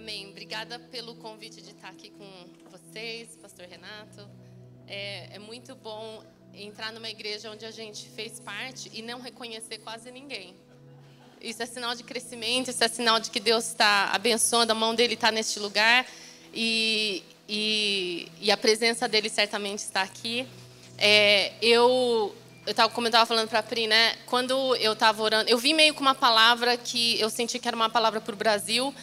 Amém. Obrigada pelo convite de estar aqui com vocês, Pastor Renato. É, é, muito bom entrar numa igreja onde a gente fez parte e não reconhecer quase ninguém. Isso é sinal de crescimento, isso é sinal de que Deus está abençoando, a mão dele está neste lugar e, e, e, a presença dele certamente está aqui. É, eu eu como eu estava falando para a Pri, né? Quando eu estava orando, eu vi meio com uma palavra que eu senti que era uma palavra para o Brasil,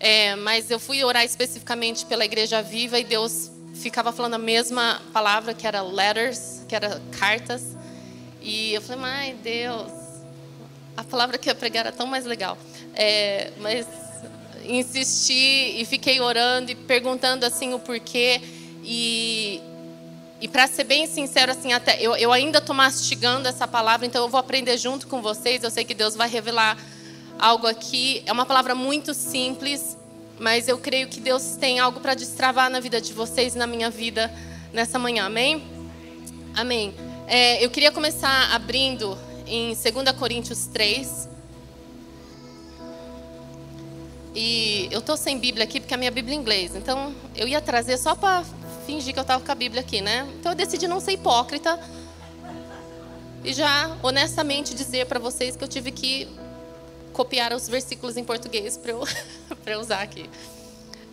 é, mas eu fui orar especificamente pela Igreja Viva e Deus ficava falando a mesma palavra, que era letters, que era cartas. E eu falei, ai Deus, a palavra que eu pregar era tão mais legal. É, mas insisti e fiquei orando e perguntando assim o porquê. E, e para ser bem sincero, assim, até eu, eu ainda estou mastigando essa palavra, então eu vou aprender junto com vocês. Eu sei que Deus vai revelar algo aqui. É uma palavra muito simples, mas eu creio que Deus tem algo para destravar na vida de vocês e na minha vida nessa manhã. Amém? Amém. É, eu queria começar abrindo em 2 Coríntios 3. E eu estou sem Bíblia aqui porque a minha Bíblia é inglês. Então eu ia trazer só para fingir que eu estava com a Bíblia aqui, né? Então eu decidi não ser hipócrita e já honestamente dizer para vocês que eu tive que copiar os versículos em português para eu, eu usar aqui.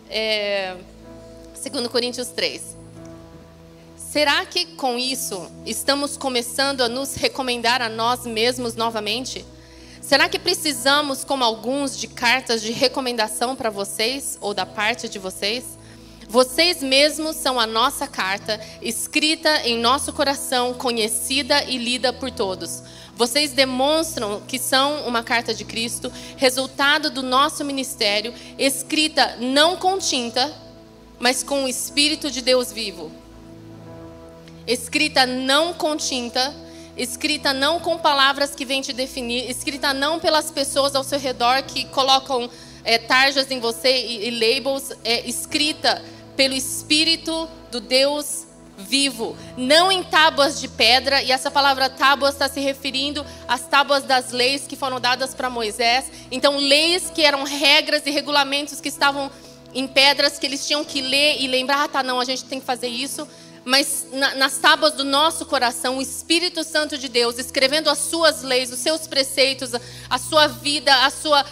É, 2 Coríntios 3. Será que com isso estamos começando a nos recomendar a nós mesmos novamente? Será que precisamos, como alguns, de cartas de recomendação para vocês ou da parte de vocês? Vocês mesmos são a nossa carta, escrita em nosso coração, conhecida e lida por todos. Vocês demonstram que são uma carta de Cristo, resultado do nosso ministério, escrita não com tinta, mas com o Espírito de Deus vivo. Escrita não com tinta, escrita não com palavras que vêm te definir, escrita não pelas pessoas ao seu redor que colocam é, tarjas em você e, e labels, é, escrita pelo Espírito do Deus vivo, não em tábuas de pedra, e essa palavra tábuas está se referindo às tábuas das leis que foram dadas para Moisés. Então, leis que eram regras e regulamentos que estavam em pedras que eles tinham que ler e lembrar: ah, tá, não, a gente tem que fazer isso. Mas na, nas tábuas do nosso coração, o Espírito Santo de Deus escrevendo as suas leis, os seus preceitos, a, a sua vida, a, sua,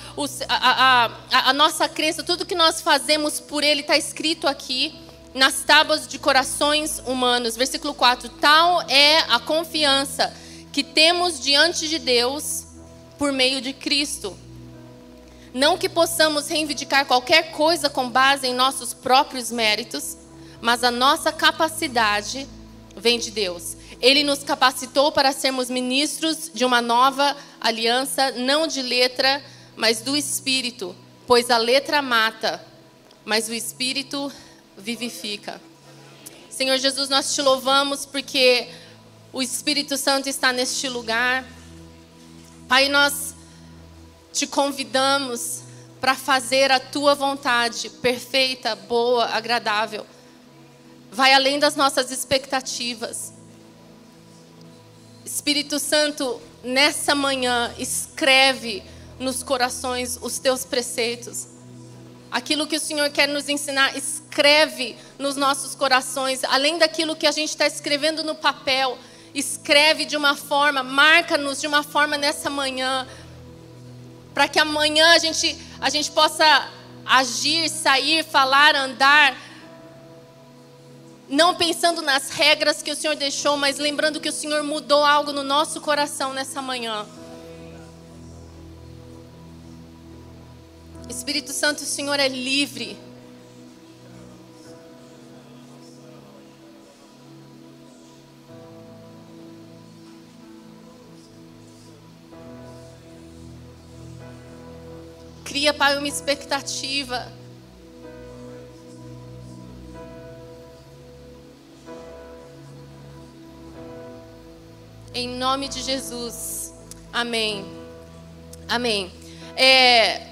a, a, a nossa crença, tudo que nós fazemos por Ele está escrito aqui nas tábuas de corações humanos. Versículo 4: Tal é a confiança que temos diante de Deus por meio de Cristo. Não que possamos reivindicar qualquer coisa com base em nossos próprios méritos mas a nossa capacidade vem de Deus. Ele nos capacitou para sermos ministros de uma nova aliança, não de letra, mas do espírito, pois a letra mata, mas o espírito vivifica. Senhor Jesus, nós te louvamos porque o Espírito Santo está neste lugar. Pai, nós te convidamos para fazer a tua vontade perfeita, boa, agradável vai além das nossas expectativas. Espírito Santo, nessa manhã, escreve nos corações os teus preceitos. Aquilo que o Senhor quer nos ensinar, escreve nos nossos corações, além daquilo que a gente está escrevendo no papel, escreve de uma forma, marca-nos de uma forma nessa manhã, para que amanhã a gente, a gente possa agir, sair, falar, andar não pensando nas regras que o Senhor deixou, mas lembrando que o Senhor mudou algo no nosso coração nessa manhã. Espírito Santo, o Senhor é livre. Cria, Pai, uma expectativa. Em nome de Jesus. Amém. Amém. É...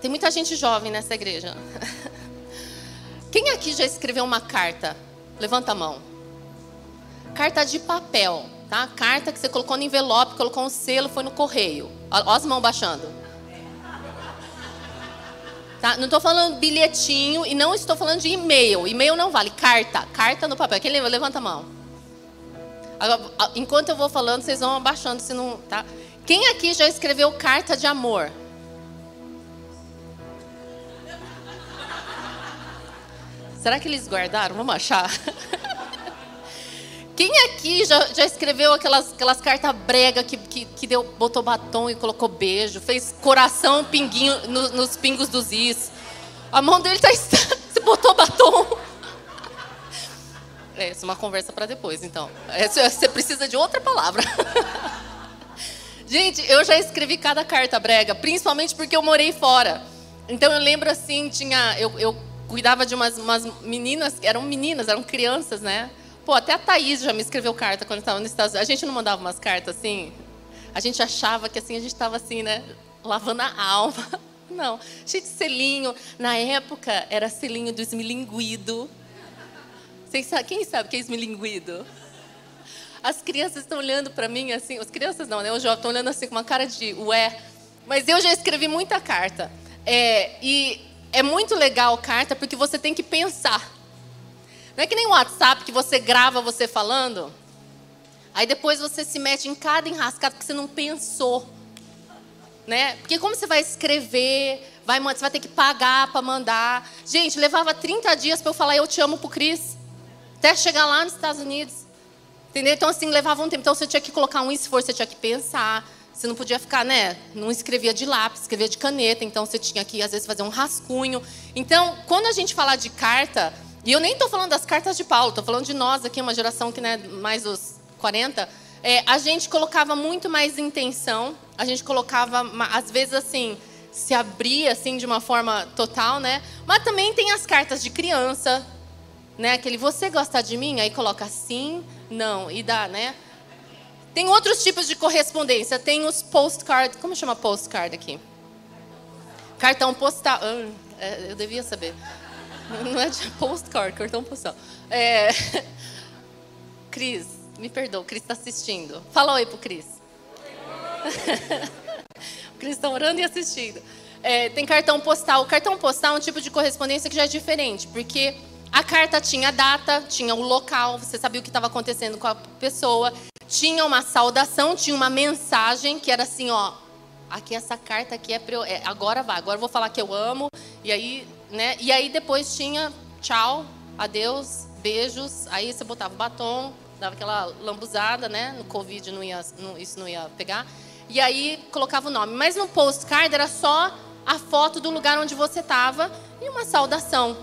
Tem muita gente jovem nessa igreja. Quem aqui já escreveu uma carta? Levanta a mão. Carta de papel, tá? Carta que você colocou no envelope, colocou um selo, foi no correio. Ó as mãos baixando. Tá? Não estou falando bilhetinho e não estou falando de e-mail. E-mail não vale. Carta. Carta no papel. Quem? Levanta a mão. Enquanto eu vou falando, vocês vão abaixando se não. Tá? Quem aqui já escreveu carta de amor? Será que eles guardaram? Vamos achar. Quem aqui já, já escreveu aquelas, aquelas cartas brega que, que, que, deu, botou batom e colocou beijo, fez coração pinguinho no, nos pingos dos is? A mão dele está. Você botou batom. É, isso é uma conversa para depois, então. É, você precisa de outra palavra. Gente, eu já escrevi cada carta brega, principalmente porque eu morei fora. Então eu lembro assim, tinha. Eu, eu cuidava de umas, umas meninas, eram meninas, eram crianças, né? Pô, até a Thaís já me escreveu carta quando estava nos Estados Unidos. A gente não mandava umas cartas assim? A gente achava que assim a gente estava assim, né? Lavando a alma. Não, cheio de selinho. Na época era selinho do esmilinguido. Vocês quem sabe que é esmilinguido? As crianças estão olhando para mim assim, as crianças não, né? Os jovens estão olhando assim com uma cara de ué. Mas eu já escrevi muita carta. É, e é muito legal carta porque você tem que pensar. Não é que nem o WhatsApp que você grava você falando. Aí depois você se mete em cada enrascado que você não pensou. Né? Porque como você vai escrever, vai, você vai ter que pagar para mandar. Gente, levava 30 dias para eu falar eu te amo pro Cris. Até chegar lá nos Estados Unidos. Entendeu? Então, assim, levava um tempo. Então, você tinha que colocar um esforço, você tinha que pensar. Você não podia ficar, né? Não escrevia de lápis, escrevia de caneta. Então, você tinha que, às vezes, fazer um rascunho. Então, quando a gente falar de carta, e eu nem estou falando das cartas de Paulo, estou falando de nós aqui, uma geração que é mais dos 40. É, a gente colocava muito mais intenção, a gente colocava, às vezes, assim, se abria assim de uma forma total, né? Mas também tem as cartas de criança, né? Aquele você gosta de mim, aí coloca sim, não e dá, né? Tem outros tipos de correspondência. Tem os postcard, como chama postcard aqui? Cartão postal. Ah, eu devia saber. Não é de postcard, cartão postal. É... Cris, me perdoa, Cris está assistindo. Fala oi pro Cris. o Cris está orando e assistindo. É, tem cartão postal. O cartão postal é um tipo de correspondência que já é diferente, porque a carta tinha data, tinha o local, você sabia o que estava acontecendo com a pessoa, tinha uma saudação, tinha uma mensagem que era assim, ó, aqui essa carta aqui é, eu, é agora vai, agora eu vou falar que eu amo, e aí né? E aí depois tinha tchau, adeus, beijos. Aí você botava o batom, dava aquela lambuzada, né? No Covid não ia, não, isso não ia pegar. E aí colocava o nome. Mas no postcard era só a foto do lugar onde você estava e uma saudação,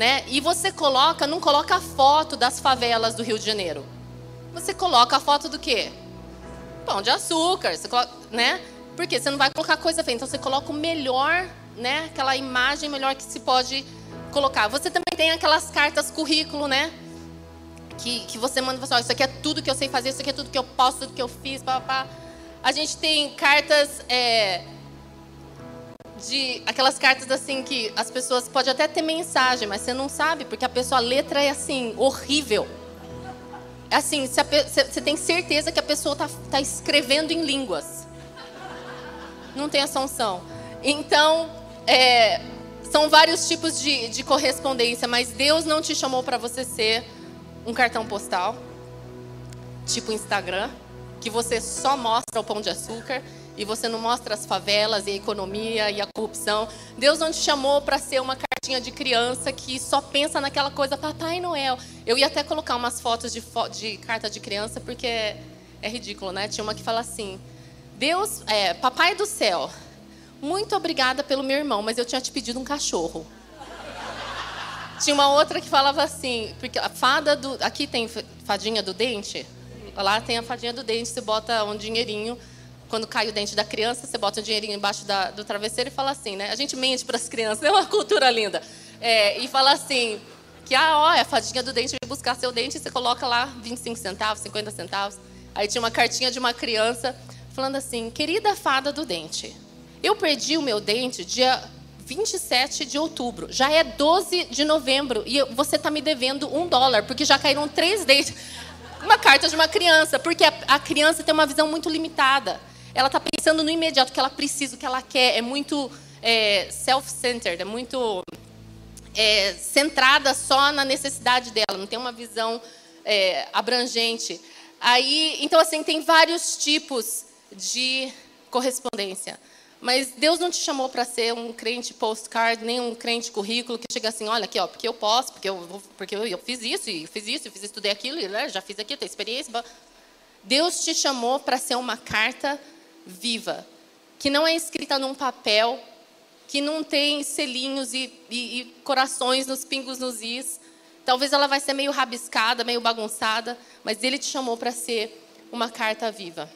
né? E você coloca, não coloca a foto das favelas do Rio de Janeiro. Você coloca a foto do quê? Pão de açúcar, você coloca, né? Porque você não vai colocar coisa feia. Então você coloca o melhor né, aquela imagem melhor que se pode colocar. Você também tem aquelas cartas currículo, né? Que, que você manda pessoal, isso aqui é tudo que eu sei fazer, isso aqui é tudo que eu posso, tudo que eu fiz, pá, pá. A gente tem cartas é, de aquelas cartas assim que as pessoas podem até ter mensagem, mas você não sabe porque a pessoa a letra é assim horrível. É assim, você tem certeza que a pessoa está tá escrevendo em línguas. Não tem essa unção. Então, é, são vários tipos de, de correspondência, mas Deus não te chamou para você ser um cartão postal, tipo Instagram, que você só mostra o pão de açúcar e você não mostra as favelas e a economia e a corrupção. Deus não te chamou para ser uma cartinha de criança que só pensa naquela coisa, Papai Noel. Eu ia até colocar umas fotos de, fo de carta de criança porque é, é ridículo, né? Tinha uma que fala assim: Deus, é, Papai do céu, muito obrigada pelo meu irmão, mas eu tinha te pedido um cachorro. Tinha uma outra que falava assim, porque a fada do. Aqui tem fadinha do dente. Lá tem a fadinha do dente, você bota um dinheirinho. Quando cai o dente da criança, você bota um dinheirinho embaixo da, do travesseiro e fala assim, né? A gente mente para as crianças, é uma cultura linda. É, e fala assim, que ah, ó, é a fadinha do dente, vem buscar seu dente, e você coloca lá 25 centavos, 50 centavos. Aí tinha uma cartinha de uma criança falando assim, querida fada do dente, eu perdi o meu dente dia 27 de outubro. Já é 12 de novembro e você está me devendo um dólar, porque já caíram três dentes. Uma carta de uma criança, porque a, criança tem uma visão muito limitada. Ela está pensando no imediato, que ela precisa, o que ela quer. É muito, é, self-centered, é muito é, centrada só na necessidade dela, não tem uma visão é, abrangente. Aí, então assim, tem vários tipos de correspondência. Mas Deus não te chamou para ser um crente postcard, nem um crente currículo que chega assim, olha aqui, ó, porque eu posso, porque eu, porque eu, eu fiz isso, e fiz isso, e fiz estudei aquilo, né, já fiz aquilo, tenho experiência. Deus te chamou para ser uma carta viva, que não é escrita num papel, que não tem selinhos e, e, e corações nos pingos nos is. Talvez ela vai ser meio rabiscada, meio bagunçada, mas Ele te chamou para ser uma carta viva.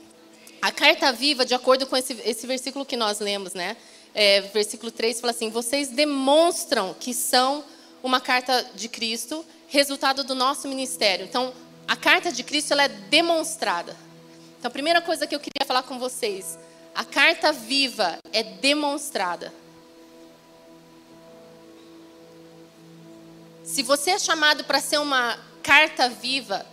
A carta viva, de acordo com esse, esse versículo que nós lemos, né? É, versículo 3 fala assim: vocês demonstram que são uma carta de Cristo, resultado do nosso ministério. Então, a carta de Cristo ela é demonstrada. Então, a primeira coisa que eu queria falar com vocês: a carta viva é demonstrada. Se você é chamado para ser uma carta viva,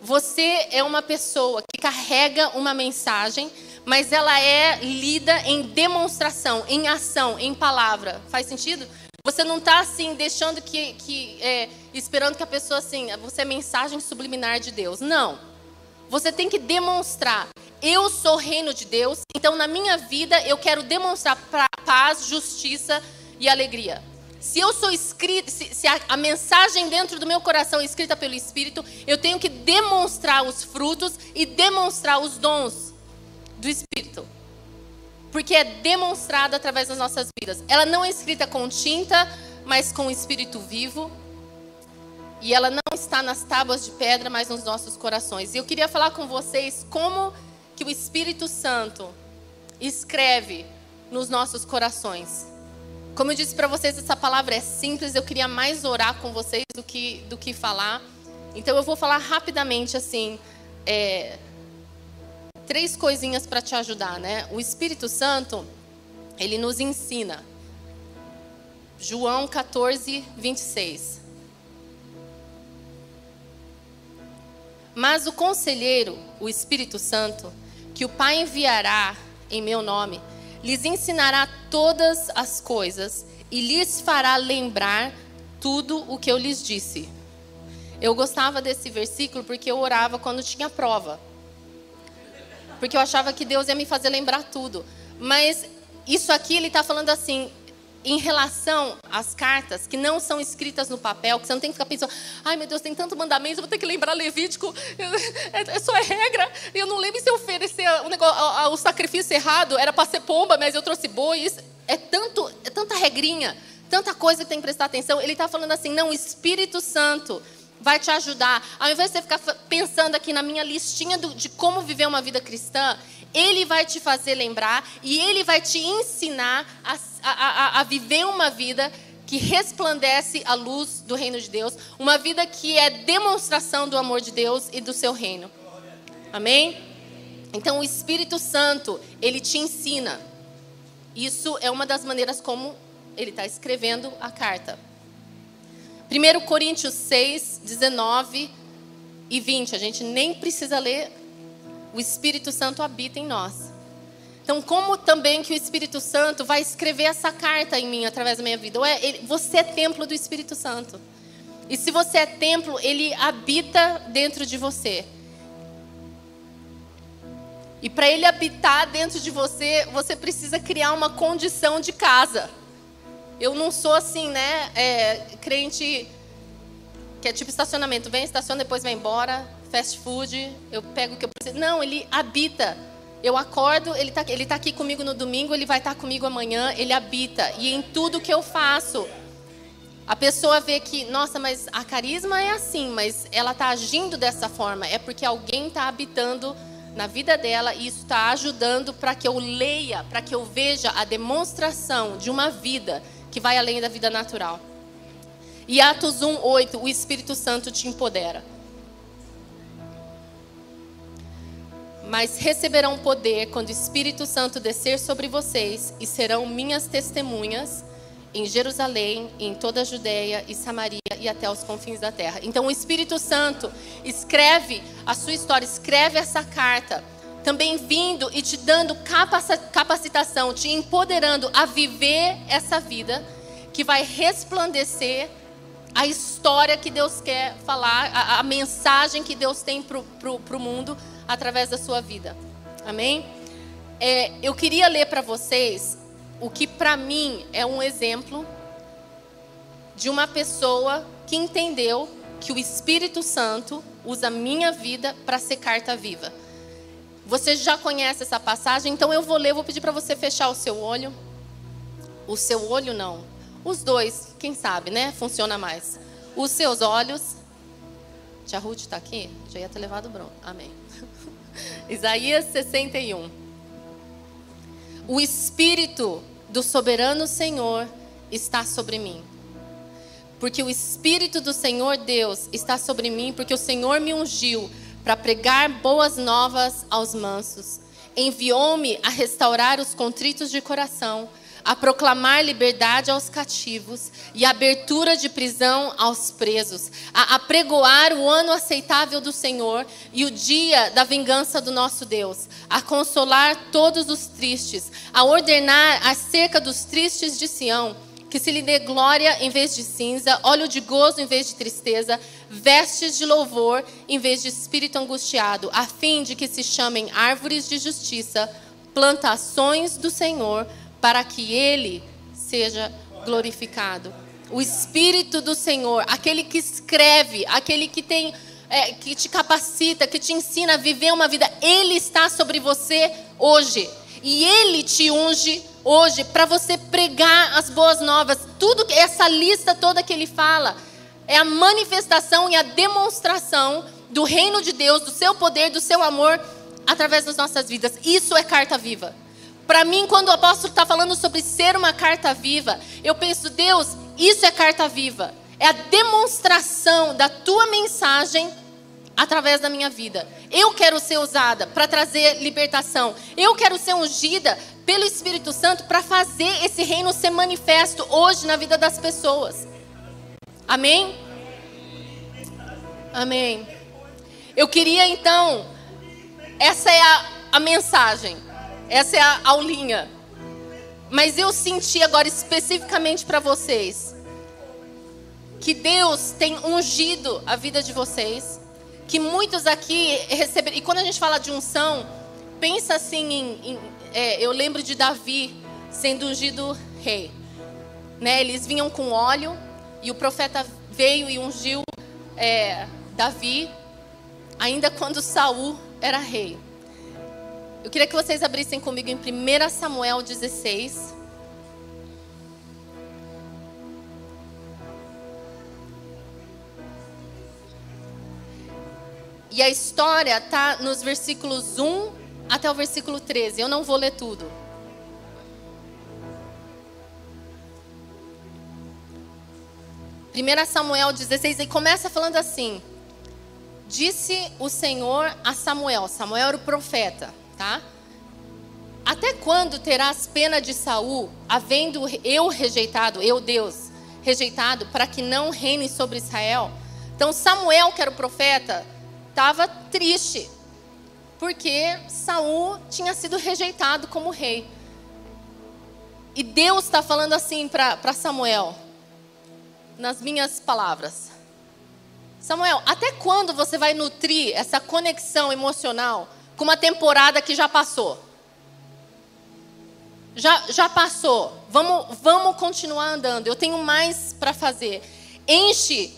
você é uma pessoa que carrega uma mensagem, mas ela é lida em demonstração, em ação, em palavra. Faz sentido? Você não está assim deixando que, que é, esperando que a pessoa assim, você é mensagem subliminar de Deus. Não. Você tem que demonstrar. Eu sou reino de Deus, então na minha vida eu quero demonstrar paz, justiça e alegria. Se eu sou escrito, se, se a, a, mensagem dentro do meu coração é escrita pelo Espírito, eu tenho que demonstrar os frutos e demonstrar os dons do Espírito. Porque é demonstrada através das nossas vidas. Ela não é escrita com tinta, mas com o Espírito vivo. E ela não está nas tábuas de pedra, mas nos nossos corações. E eu queria falar com vocês como que o Espírito Santo escreve nos nossos corações. Como eu disse para vocês, essa palavra é simples. Eu queria mais orar com vocês do que, do que falar. Então eu vou falar rapidamente assim. É, três coisinhas para te ajudar, né? O Espírito Santo, ele nos ensina. João 14, 26. Mas o conselheiro, o Espírito Santo, que o Pai enviará em meu nome, lhes ensinará todas as coisas e lhes fará lembrar tudo o que eu lhes disse. Eu gostava desse versículo porque eu orava quando tinha prova. Porque eu achava que Deus ia me fazer lembrar tudo. Mas isso aqui ele está falando assim: em relação às cartas que não são escritas no papel, que você não tem que ficar pensando, ai meu Deus, tem tanto mandamento, eu vou ter que lembrar Levítico, é, é só é regra. Eu não lembro se eu oferecer o, negócio, o sacrifício errado, era para ser pomba, mas eu trouxe boi. É, tanto, é tanta regrinha, tanta coisa que tem que prestar atenção. Ele está falando assim, não, o Espírito Santo vai te ajudar. Ao invés de você ficar pensando aqui na minha listinha do, de como viver uma vida cristã, ele vai te fazer lembrar e Ele vai te ensinar a, a, a, viver uma vida que resplandece a luz do reino de Deus, uma vida que é demonstração do amor de Deus e do seu reino. Amém? Então o Espírito Santo, ele te ensina. Isso é uma das maneiras como ele está escrevendo a carta. 1 Coríntios 6, 19 e 20. A gente nem precisa ler o Espírito Santo habita em nós. Então, como também que o Espírito Santo vai escrever essa carta em mim através da minha vida? Ué, ele, você é templo do Espírito Santo. E se você é templo, ele habita dentro de você. E para ele habitar dentro de você, você precisa criar uma condição de casa. Eu não sou assim, né? É, crente que é tipo estacionamento, vem, estaciona, depois vai embora fast food, eu pego o que eu preciso. Não, ele habita. Eu acordo, ele está ele tá aqui comigo no domingo, ele vai estar tá comigo amanhã, ele habita. E em tudo que eu faço, a pessoa vê que, nossa, mas a carisma é assim, mas ela está agindo dessa forma. É porque alguém está habitando na vida dela e isso está ajudando para que eu leia, para que eu veja a demonstração de uma vida que vai além da vida natural. E Atos 1, 8, o Espírito Santo te empodera. Mas receberão poder quando o Espírito Santo descer sobre vocês e serão minhas testemunhas em Jerusalém, em toda a Judéia e Samaria e até os confins da terra. Então o Espírito Santo escreve a sua história, escreve essa carta também vindo e te dando capacitação, te empoderando a viver essa vida que vai resplandecer a história que Deus quer falar, a, a mensagem que Deus tem para o mundo através da sua vida. Amém? É, eu queria ler para vocês o que para mim é um exemplo de uma pessoa que entendeu que o Espírito Santo usa a minha vida para ser carta viva. Você já conhece essa passagem, então eu vou ler, vou pedir para você fechar o seu olho. O seu olho não. Os dois, quem sabe, né? Funciona mais. Os seus olhos. Tia Ruth está aqui? Já ia ter levado bronca. Amém. Isaías 61. O Espírito do soberano Senhor está sobre mim. Porque o Espírito do Senhor Deus está sobre mim, porque o Senhor me ungiu para pregar boas novas aos mansos. Enviou-me a restaurar os contritos de coração, a proclamar liberdade aos cativos e abertura de prisão aos presos, a apregoar o ano aceitável do Senhor e o dia da vingança do nosso Deus, a consolar todos os tristes, a ordenar acerca dos tristes de Sião que se lhe dê glória em vez de cinza, óleo de gozo em vez de tristeza, vestes de louvor em vez de espírito angustiado, a fim de que se chamem árvores de justiça, plantações do Senhor, para que ele seja glorificado. O Espírito do Senhor, aquele que escreve, aquele que tem, é, que te capacita, que te ensina a viver uma vida, ele está sobre você hoje. E ele te unge hoje para você pregar as boas novas. Tudo essa lista toda que ele fala é a manifestação e a demonstração do reino de Deus, do seu poder, do seu amor através das nossas vidas. Isso é carta viva. Para mim, quando o apóstolo está falando sobre ser uma carta viva, eu penso, Deus, isso é carta viva. É a demonstração da tua mensagem através da minha vida. Eu quero ser usada para trazer libertação. Eu quero ser ungida pelo Espírito Santo para fazer esse reino ser manifesto hoje na vida das pessoas. Amém? Amém. Eu queria então, essa é a, a mensagem, essa é a aulinha. Mas eu senti agora especificamente para vocês que Deus tem ungido a vida de vocês que muitos aqui receberam. E quando a gente fala de unção, pensa assim em. em é, eu lembro de Davi sendo ungido rei. Né? Eles vinham com óleo e o profeta veio e ungiu é, Davi, ainda quando Saul era rei. Eu queria que vocês abrissem comigo em 1 Samuel 16. E a história está nos versículos 1 até o versículo 13. Eu não vou ler tudo. Primeira Samuel 16 e começa falando assim: Disse o Senhor a Samuel, Samuel era o profeta, tá? Até quando terás pena de Saul, havendo eu rejeitado, eu Deus, rejeitado para que não reine sobre Israel? Então Samuel, que era o profeta, estava triste, porque Saul tinha sido rejeitado como rei. E Deus está falando assim para Samuel, nas minhas palavras: Samuel, até quando você vai nutrir essa conexão emocional com uma temporada que já passou? Já, já passou. Vamos, vamos continuar andando. Eu tenho mais para fazer. Enche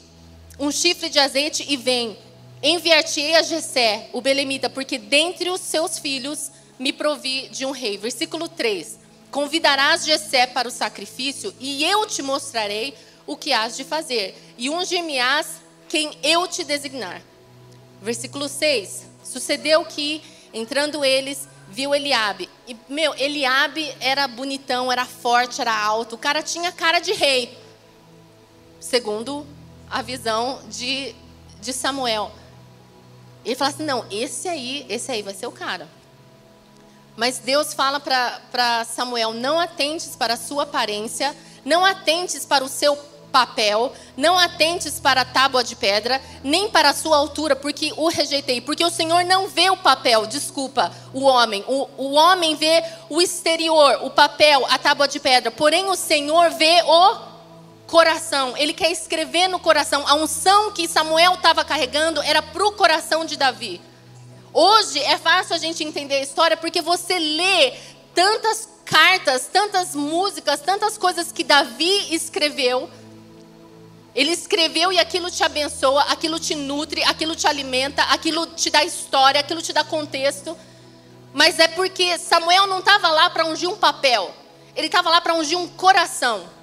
um chifre de azeite e vem. Enviar-te-ei a Jessé, o belemita, porque dentre os seus filhos me provi de um rei. Versículo 3. Convidarás Jessé para o sacrifício, e eu te mostrarei o que has de fazer, e ungir-me-ás quem eu te designar. Versículo 6. Sucedeu que, entrando eles, viu Eliabe. E, meu, Eliabe era bonitão, era forte, era alto. O cara tinha cara de rei. Segundo a visão de, de Samuel. Ele fala assim: não, esse aí, esse aí vai ser o cara. Mas Deus fala para Samuel: não atentes para a sua aparência, não atentes para o seu papel, não atentes para a tábua de pedra, nem para a sua altura, porque o rejeitei. Porque o Senhor não vê o papel, desculpa, o homem. O, o homem vê o exterior, o papel, a tábua de pedra. Porém, o Senhor vê o coração. Ele quer escrever no coração. A unção que Samuel estava carregando era para o coração de Davi. Hoje é fácil a gente entender a história porque você lê tantas cartas, tantas músicas, tantas coisas que Davi escreveu ele escreveu e aquilo te abençoa, aquilo te nutre, aquilo te alimenta, aquilo te dá história, aquilo te dá contexto. Mas é porque Samuel não estava lá para ungir um papel, ele estava lá para ungir um coração.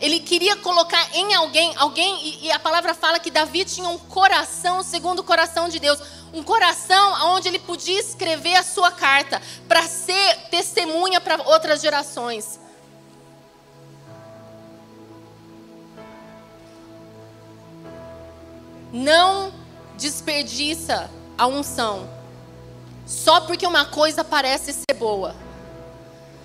Ele queria colocar em alguém, alguém, e, e, a palavra fala que Davi tinha um coração segundo o coração de Deus. Um coração onde ele podia escrever a sua carta para ser testemunha para outras gerações. Não desperdiça a unção. Só porque uma coisa parece ser boa.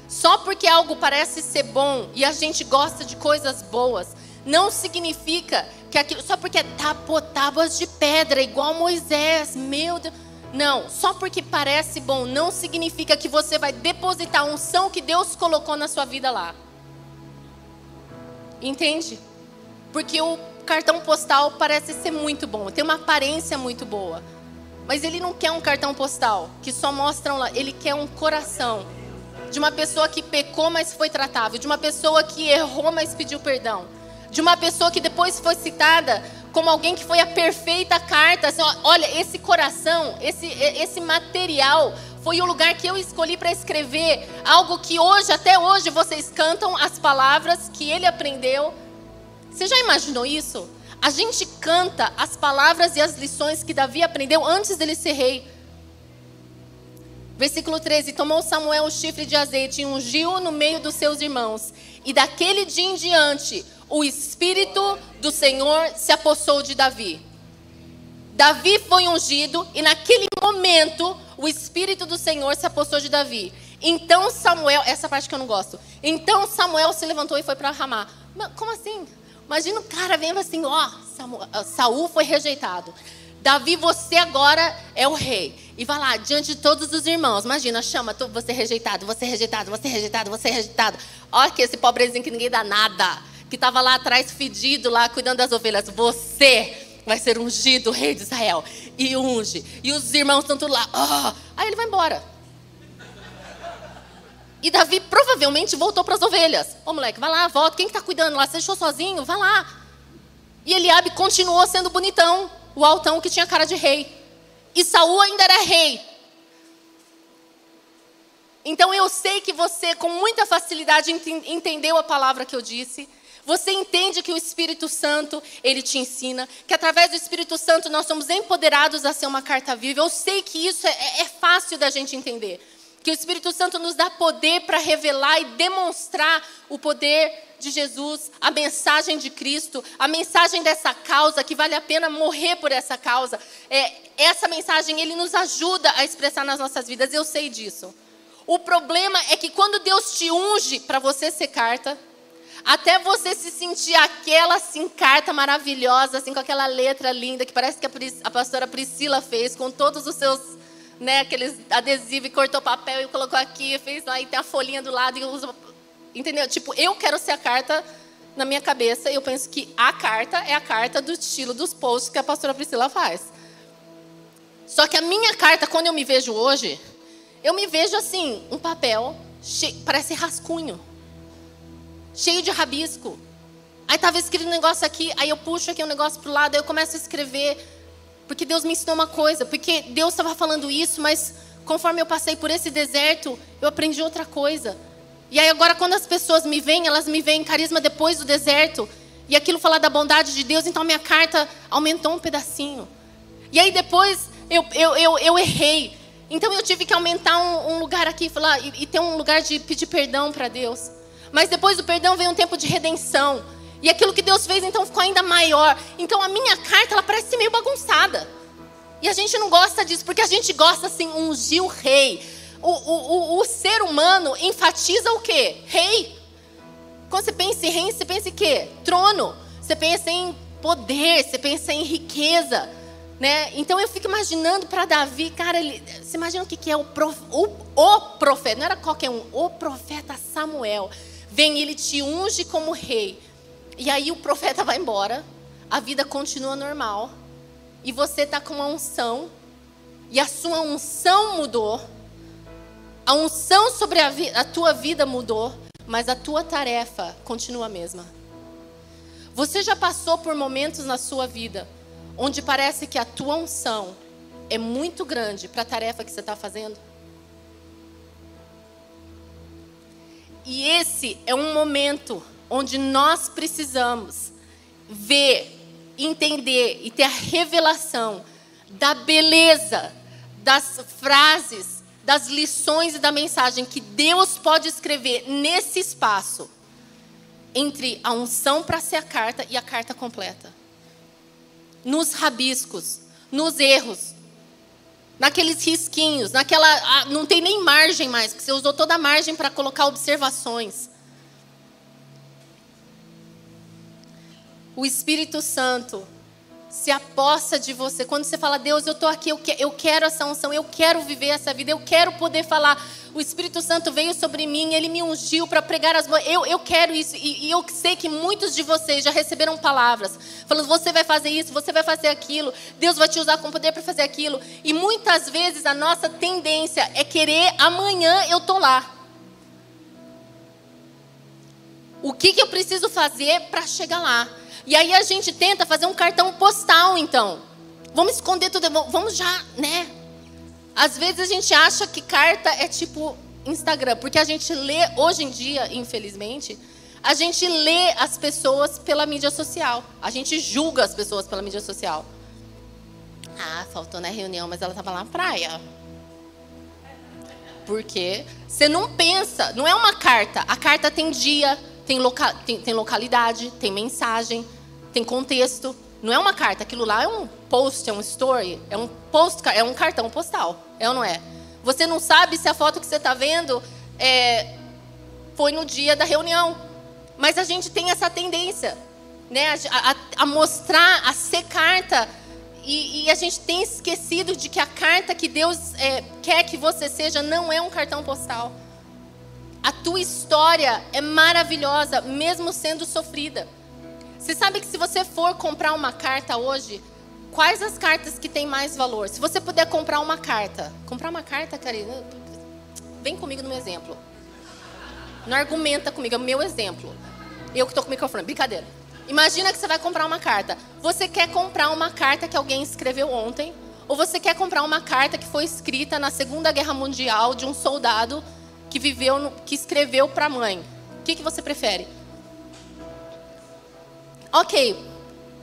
Só porque algo parece ser bom e a gente gosta de coisas boas, não significa que aquilo. Só porque é tapo, tábuas de pedra, igual Moisés, meu Deus. Não, só porque parece bom, não significa que você vai depositar a unção que Deus colocou na sua vida lá. Entende? Porque o cartão postal parece ser muito bom, tem uma aparência muito boa. Mas ele não quer um cartão postal que só mostra um, ele quer um coração de uma pessoa que pecou, mas foi tratável, de uma pessoa que errou, mas pediu perdão, de uma pessoa que depois foi citada como alguém que foi a perfeita carta. Assim, olha, esse coração, esse, esse material foi o lugar que eu escolhi para escrever algo que hoje, até hoje, vocês cantam as palavras que ele aprendeu você já imaginou isso? A gente canta as palavras e as lições que Davi aprendeu antes dele ser rei. Versículo 13: Tomou Samuel o chifre de azeite e ungiu no meio dos seus irmãos. E daquele dia em diante, o Espírito do Senhor se apossou de Davi. Davi foi ungido e naquele momento o Espírito do Senhor se apossou de Davi. Então Samuel, essa parte que eu não gosto. Então Samuel se levantou e foi para Ramá. Como assim? Imagina o cara vendo assim, ó, Saul foi rejeitado. Davi, você agora é o rei. E vai lá, diante de todos os irmãos. Imagina, chama, você rejeitado, você rejeitado, você rejeitado, você rejeitado. Olha que esse pobrezinho que ninguém dá nada. Que estava lá atrás, fedido, lá, cuidando das ovelhas. Você vai ser ungido, rei de Israel. E unge. E os irmãos estão tudo lá. Oh. Aí ele vai embora. E Davi provavelmente voltou para as ovelhas. Ô moleque, vai lá, volta. Quem está que tá cuidando lá? Você deixou sozinho? Vai lá. E Eliabe continuou sendo bonitão, o altão que tinha cara de rei. E Saul ainda era rei. Então eu sei que você, com muita facilidade, entendeu a palavra que eu disse. Você entende que o Espírito Santo, ele te ensina, que através do Espírito Santo nós somos empoderados a ser uma carta viva. Eu sei que isso é, é fácil da gente entender que o Espírito Santo nos dá poder para revelar e demonstrar o poder de Jesus, a mensagem de Cristo, a mensagem dessa causa, que vale a pena morrer por essa causa. É, essa mensagem, ele nos ajuda a expressar nas nossas vidas, eu sei disso. O problema é que quando Deus te unge para você ser carta, até você se sentir aquela assim, carta maravilhosa, assim, com aquela letra linda que parece que a, a pastora Priscila fez, com todos os seus né, aqueles adesivos e cortou papel e colocou aqui, fez lá e tem a folhinha do lado e usa. Entendeu? Tipo, eu quero ser a carta na minha cabeça e eu penso que a carta é a carta do estilo dos posts que a pastora Priscila faz. Só que a minha carta, quando eu me vejo hoje, eu me vejo assim, um papel, cheio, parece rascunho, cheio de rabisco. Aí estava escrito um negócio aqui, aí eu puxo aqui um negócio para o lado, aí eu começo a escrever. Porque Deus me ensinou uma coisa, porque Deus estava falando isso, mas conforme eu passei por esse deserto, eu aprendi outra coisa. E aí agora quando as pessoas me veem, elas me veem carisma depois do deserto, e aquilo falar da bondade de Deus, então a minha carta aumentou um pedacinho. E aí depois eu, eu, eu, eu errei. Então eu tive que aumentar um, um lugar aqui falar, e, e ter um lugar de pedir perdão para Deus. Mas depois do perdão veio um tempo de redenção. E aquilo que Deus fez então ficou ainda maior. Então a minha carta ela parece meio bagunçada. E a gente não gosta disso, porque a gente gosta assim, ungir o rei. O, o, o, o ser humano enfatiza o quê? Rei. Quando você pensa em rei, você pensa em quê? trono, você pensa em poder, você pensa em riqueza. Né? Então eu fico imaginando para Davi, cara, ele, você imagina o que, que é o, prof, o, o profeta, não era qualquer um, o profeta Samuel. Vem, ele te unge como rei. E aí o profeta vai embora, a vida continua normal. E você está com uma unção, e a sua unção mudou. A unção sobre a, a tua vida mudou, mas a tua tarefa continua a mesma. Você já passou por momentos na sua vida onde parece que a tua unção é muito grande para a tarefa que você está fazendo? E esse é um momento onde nós precisamos ver, entender e ter a revelação da beleza das frases, das lições e da mensagem que Deus pode escrever nesse espaço entre a unção para ser a carta e a carta completa. Nos rabiscos, nos erros, naqueles risquinhos, naquela. Ah, não tem nem margem mais, porque você usou toda a margem para colocar observações. O Espírito Santo se aposta de você. Quando você fala, Deus, eu estou aqui, eu, que, eu quero essa unção, eu quero viver essa vida, eu quero poder falar. O Espírito Santo veio sobre mim, ele me ungiu para pregar as boas. Eu, eu quero isso. E, e, eu sei que muitos de vocês já receberam palavras, falando, você vai fazer isso, você vai fazer aquilo, Deus vai te usar com poder para fazer aquilo. E muitas vezes a nossa tendência é querer amanhã eu tô lá. O que, que eu preciso fazer para chegar lá? E aí a gente tenta fazer um cartão postal, então. Vamos esconder tudo, vamos já, né? Às vezes a gente acha que carta é tipo Instagram, porque a gente lê hoje em dia, infelizmente, a gente lê as pessoas pela mídia social. A gente julga as pessoas pela mídia social. Ah, faltou na reunião, mas ela estava lá na praia. Porque você não pensa, não é uma carta. A carta tem dia, tem, loca, tem, tem localidade, tem mensagem, tem contexto. Não é uma carta, aquilo lá é um post, é um story, é um post, é um cartão postal, é ou não é? Você não sabe se a foto que você está vendo é, foi no dia da reunião, mas a gente tem essa tendência, né, a, a, a mostrar, a ser carta, e, e, a gente tem esquecido de que a carta que Deus é, quer que você seja não é um cartão postal. A tua história é maravilhosa, mesmo sendo sofrida. Você sabe que se você for comprar uma carta hoje, quais as cartas que têm mais valor? Se você puder comprar uma carta, comprar uma carta, Karina, vem comigo no meu exemplo. Não argumenta comigo, é o meu exemplo. Eu que estou com o microfone, brincadeira. Imagina que você vai comprar uma carta. Você quer comprar uma carta que alguém escreveu ontem, ou você quer comprar uma carta que foi escrita na Segunda Guerra Mundial de um soldado que viveu, no, que escreveu para a mãe? O que, que você prefere? Ok.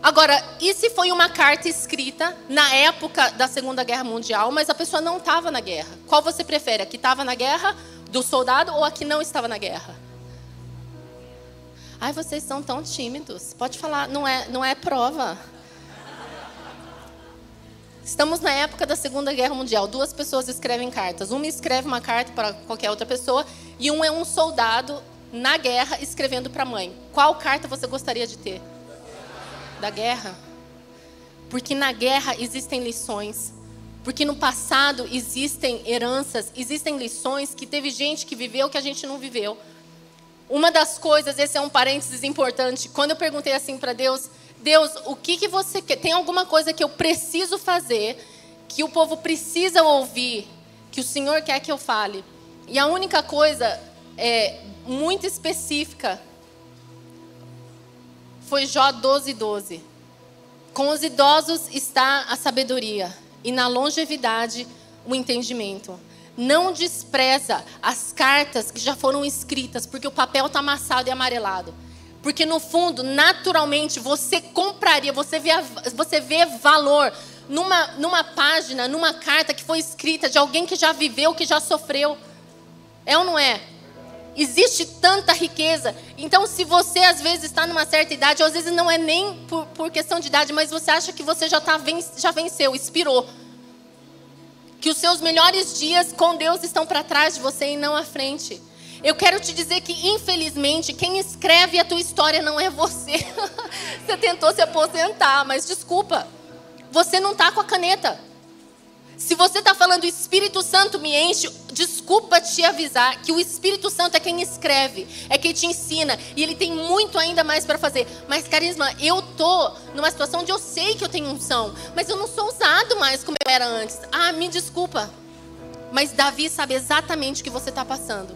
Agora, e se foi uma carta escrita na época da Segunda Guerra Mundial, mas a pessoa não estava na guerra? Qual você prefere? A que estava na guerra, do soldado, ou a que não estava na guerra? Ai, vocês são tão tímidos. Pode falar, não é, não é prova. Estamos na época da Segunda Guerra Mundial. Duas pessoas escrevem cartas. Uma escreve uma carta para qualquer outra pessoa e um é um soldado na guerra escrevendo para a mãe. Qual carta você gostaria de ter? da guerra. Porque na guerra existem lições. Porque no passado existem heranças, existem lições que teve gente que viveu que a gente não viveu. Uma das coisas, esse é um parênteses importante, quando eu perguntei assim para Deus, Deus, o que, que você quer? Tem alguma coisa que eu preciso fazer, que o povo precisa ouvir, que o Senhor quer que eu fale? E a única coisa é, muito específica foi Jó 12, 12. Com os idosos está a sabedoria, e na longevidade o entendimento. Não despreza as cartas que já foram escritas, porque o papel está amassado e amarelado. Porque no fundo, naturalmente, você compraria, você vê, você vê valor numa, numa página, numa carta que foi escrita de alguém que já viveu, que já sofreu. É ou não é? Existe tanta riqueza. Então, se você às vezes está numa certa idade, ou às vezes não é nem por, por questão de idade, mas você acha que você já, tá, já venceu, expirou. Que os seus melhores dias com Deus estão para trás de você e não à frente. Eu quero te dizer que, infelizmente, quem escreve a tua história não é você. você tentou se aposentar, mas desculpa, você não está com a caneta. Se você está falando, Espírito Santo me enche, desculpa te avisar que o Espírito Santo é quem escreve, é quem te ensina, e ele tem muito ainda mais para fazer. Mas, Carisma, eu tô numa situação onde eu sei que eu tenho unção, mas eu não sou usado mais como eu era antes. Ah, me desculpa. Mas Davi sabe exatamente o que você está passando.